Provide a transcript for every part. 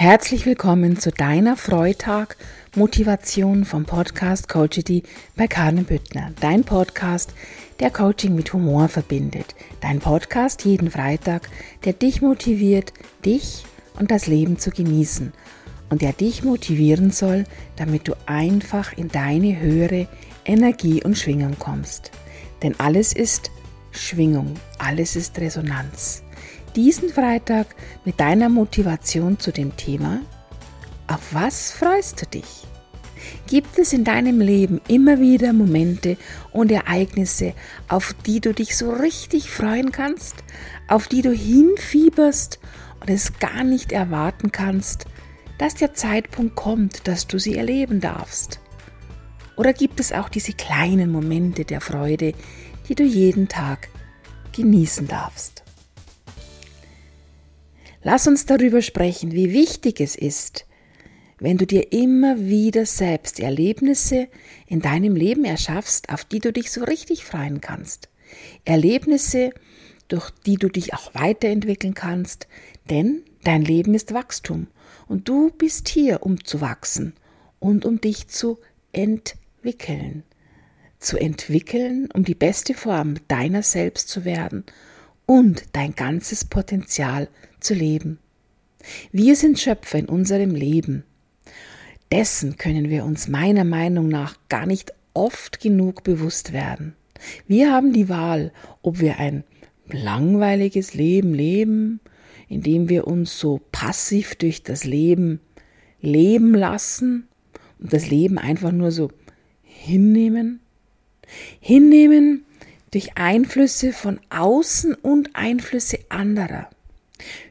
Herzlich willkommen zu deiner Freitag Motivation vom Podcast Coachity bei Karin Büttner. Dein Podcast, der Coaching mit Humor verbindet. Dein Podcast jeden Freitag, der dich motiviert, dich und das Leben zu genießen und der dich motivieren soll, damit du einfach in deine höhere Energie und Schwingung kommst. Denn alles ist Schwingung, alles ist Resonanz diesen Freitag mit deiner Motivation zu dem Thema Auf was freust du dich? Gibt es in deinem Leben immer wieder Momente und Ereignisse, auf die du dich so richtig freuen kannst, auf die du hinfieberst und es gar nicht erwarten kannst, dass der Zeitpunkt kommt, dass du sie erleben darfst? Oder gibt es auch diese kleinen Momente der Freude, die du jeden Tag genießen darfst? Lass uns darüber sprechen, wie wichtig es ist, wenn du dir immer wieder selbst Erlebnisse in deinem Leben erschaffst, auf die du dich so richtig freuen kannst. Erlebnisse, durch die du dich auch weiterentwickeln kannst, denn dein Leben ist Wachstum und du bist hier, um zu wachsen und um dich zu entwickeln. Zu entwickeln, um die beste Form deiner selbst zu werden und dein ganzes Potenzial zu leben. Wir sind Schöpfer in unserem Leben. Dessen können wir uns meiner Meinung nach gar nicht oft genug bewusst werden. Wir haben die Wahl, ob wir ein langweiliges Leben leben, indem wir uns so passiv durch das Leben leben lassen und das Leben einfach nur so hinnehmen. Hinnehmen, durch Einflüsse von außen und Einflüsse anderer.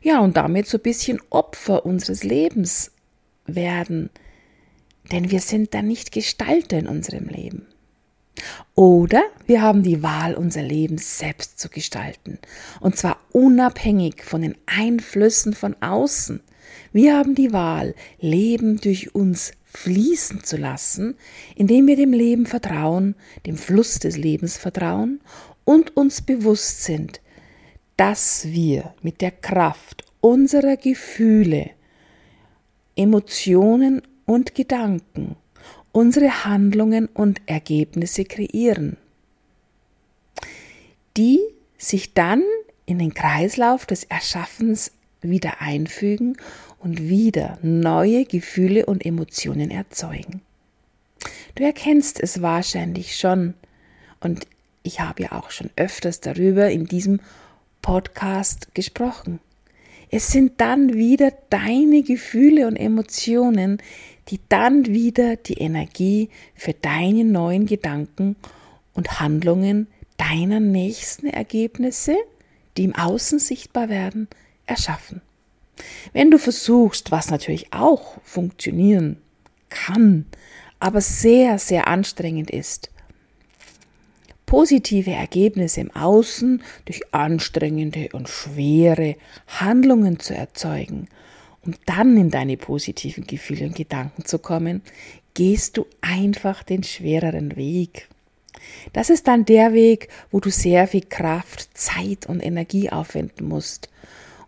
Ja, und damit so ein bisschen Opfer unseres Lebens werden, denn wir sind dann nicht Gestalter in unserem Leben. Oder wir haben die Wahl, unser Leben selbst zu gestalten, und zwar unabhängig von den Einflüssen von außen. Wir haben die Wahl, Leben durch uns fließen zu lassen, indem wir dem Leben vertrauen, dem Fluss des Lebens vertrauen und uns bewusst sind, dass wir mit der Kraft unserer Gefühle, Emotionen und Gedanken unsere Handlungen und Ergebnisse kreieren, die sich dann in den Kreislauf des Erschaffens wieder einfügen und wieder neue Gefühle und Emotionen erzeugen. Du erkennst es wahrscheinlich schon und ich habe ja auch schon öfters darüber in diesem Podcast gesprochen. Es sind dann wieder deine Gefühle und Emotionen, die dann wieder die Energie für deine neuen Gedanken und Handlungen deiner nächsten Ergebnisse, die im Außen sichtbar werden, erschaffen. Wenn du versuchst, was natürlich auch funktionieren kann, aber sehr, sehr anstrengend ist, positive Ergebnisse im Außen durch anstrengende und schwere Handlungen zu erzeugen, um dann in deine positiven Gefühle und Gedanken zu kommen, gehst du einfach den schwereren Weg. Das ist dann der Weg, wo du sehr viel Kraft, Zeit und Energie aufwenden musst.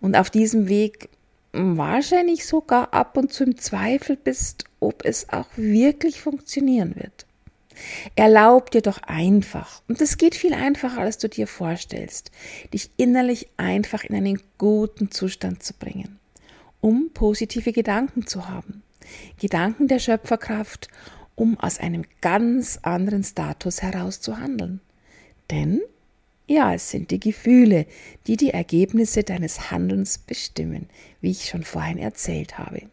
Und auf diesem Weg wahrscheinlich sogar ab und zu im Zweifel bist, ob es auch wirklich funktionieren wird. Erlaub dir doch einfach, und es geht viel einfacher, als du dir vorstellst, dich innerlich einfach in einen guten Zustand zu bringen, um positive Gedanken zu haben. Gedanken der Schöpferkraft, um aus einem ganz anderen Status heraus zu handeln. Denn ja, es sind die Gefühle, die die Ergebnisse deines Handelns bestimmen, wie ich schon vorhin erzählt habe.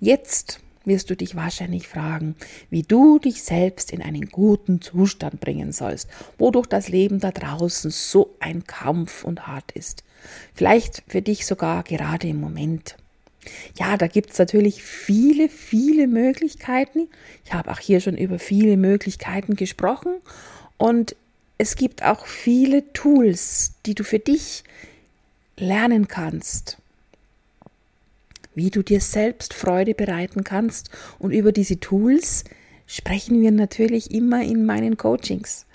Jetzt wirst du dich wahrscheinlich fragen, wie du dich selbst in einen guten Zustand bringen sollst, wodurch das Leben da draußen so ein Kampf und hart ist. Vielleicht für dich sogar gerade im Moment. Ja, da gibt es natürlich viele, viele Möglichkeiten. Ich habe auch hier schon über viele Möglichkeiten gesprochen und es gibt auch viele Tools, die du für dich lernen kannst, wie du dir selbst Freude bereiten kannst. Und über diese Tools sprechen wir natürlich immer in meinen Coachings.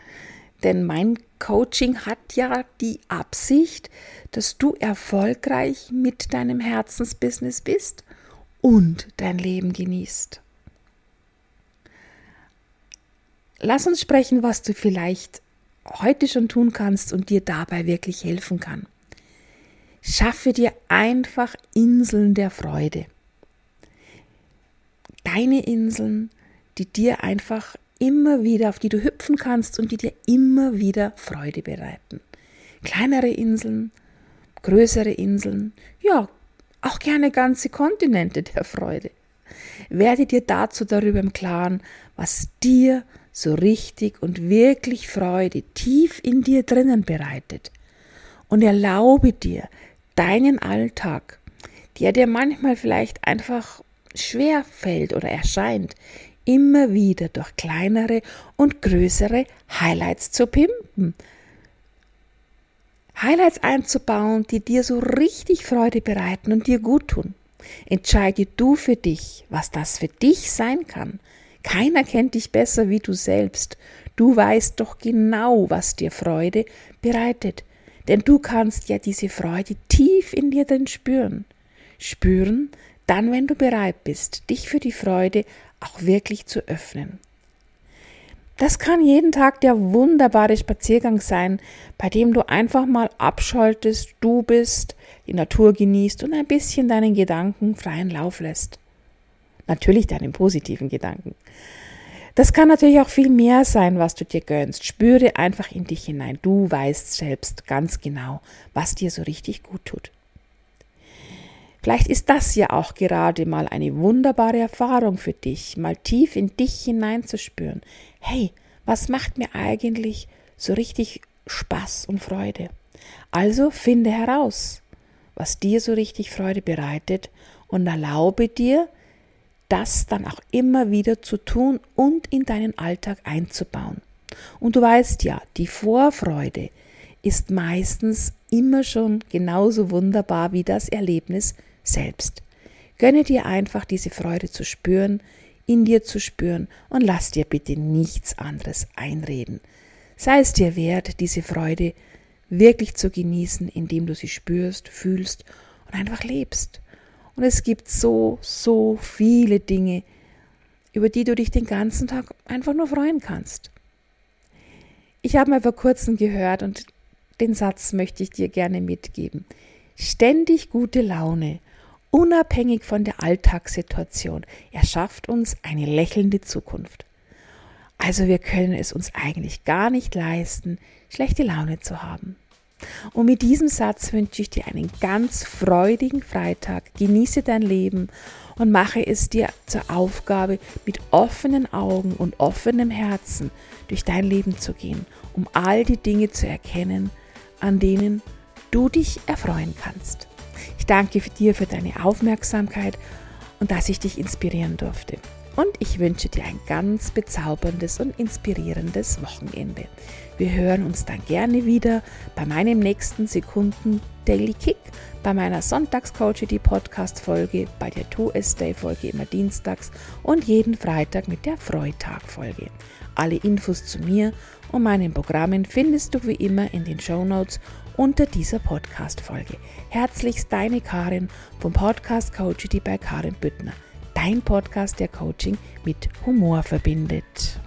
Denn mein Coaching hat ja die Absicht, dass du erfolgreich mit deinem Herzensbusiness bist und dein Leben genießt. Lass uns sprechen, was du vielleicht heute schon tun kannst und dir dabei wirklich helfen kann. Schaffe dir einfach Inseln der Freude. Deine Inseln, die dir einfach immer wieder, auf die du hüpfen kannst und die dir immer wieder Freude bereiten. Kleinere Inseln, größere Inseln, ja, auch gerne ganze Kontinente der Freude. Werde dir dazu darüber im Klaren, was dir so richtig und wirklich Freude tief in dir drinnen bereitet. Und erlaube dir, deinen Alltag, der dir manchmal vielleicht einfach schwer fällt oder erscheint, immer wieder durch kleinere und größere Highlights zu pimpen. Highlights einzubauen, die dir so richtig Freude bereiten und dir gut tun. Entscheide du für dich, was das für dich sein kann. Keiner kennt dich besser wie du selbst. Du weißt doch genau, was dir Freude bereitet. Denn du kannst ja diese Freude tief in dir drin spüren. Spüren, dann, wenn du bereit bist, dich für die Freude auch wirklich zu öffnen. Das kann jeden Tag der wunderbare Spaziergang sein, bei dem du einfach mal abschaltest, du bist, die Natur genießt und ein bisschen deinen Gedanken freien Lauf lässt. Natürlich deinen positiven Gedanken. Das kann natürlich auch viel mehr sein, was du dir gönnst. Spüre einfach in dich hinein. Du weißt selbst ganz genau, was dir so richtig gut tut. Vielleicht ist das ja auch gerade mal eine wunderbare Erfahrung für dich, mal tief in dich hineinzuspüren. Hey, was macht mir eigentlich so richtig Spaß und Freude? Also finde heraus, was dir so richtig Freude bereitet und erlaube dir, das dann auch immer wieder zu tun und in deinen Alltag einzubauen. Und du weißt ja, die Vorfreude ist meistens immer schon genauso wunderbar wie das Erlebnis selbst. Gönne dir einfach diese Freude zu spüren, in dir zu spüren und lass dir bitte nichts anderes einreden. Sei es dir wert, diese Freude wirklich zu genießen, indem du sie spürst, fühlst und einfach lebst. Und es gibt so, so viele Dinge, über die du dich den ganzen Tag einfach nur freuen kannst. Ich habe mal vor kurzem gehört und den Satz möchte ich dir gerne mitgeben. Ständig gute Laune, unabhängig von der Alltagssituation, erschafft uns eine lächelnde Zukunft. Also wir können es uns eigentlich gar nicht leisten, schlechte Laune zu haben. Und mit diesem Satz wünsche ich dir einen ganz freudigen Freitag. Genieße dein Leben und mache es dir zur Aufgabe, mit offenen Augen und offenem Herzen durch dein Leben zu gehen, um all die Dinge zu erkennen, an denen du dich erfreuen kannst. Ich danke dir für deine Aufmerksamkeit und dass ich dich inspirieren durfte und ich wünsche dir ein ganz bezauberndes und inspirierendes Wochenende. Wir hören uns dann gerne wieder bei meinem nächsten Sekunden Daily Kick, bei meiner Sonntagscoachity Podcast Folge, bei der 2S Day Folge immer dienstags und jeden Freitag mit der Freitag Folge. Alle Infos zu mir und meinen Programmen findest du wie immer in den Show Notes unter dieser Podcast Folge. Herzlichst deine Karin vom Podcast Coachity bei Karin Büttner dein Podcast, der Coaching mit Humor verbindet.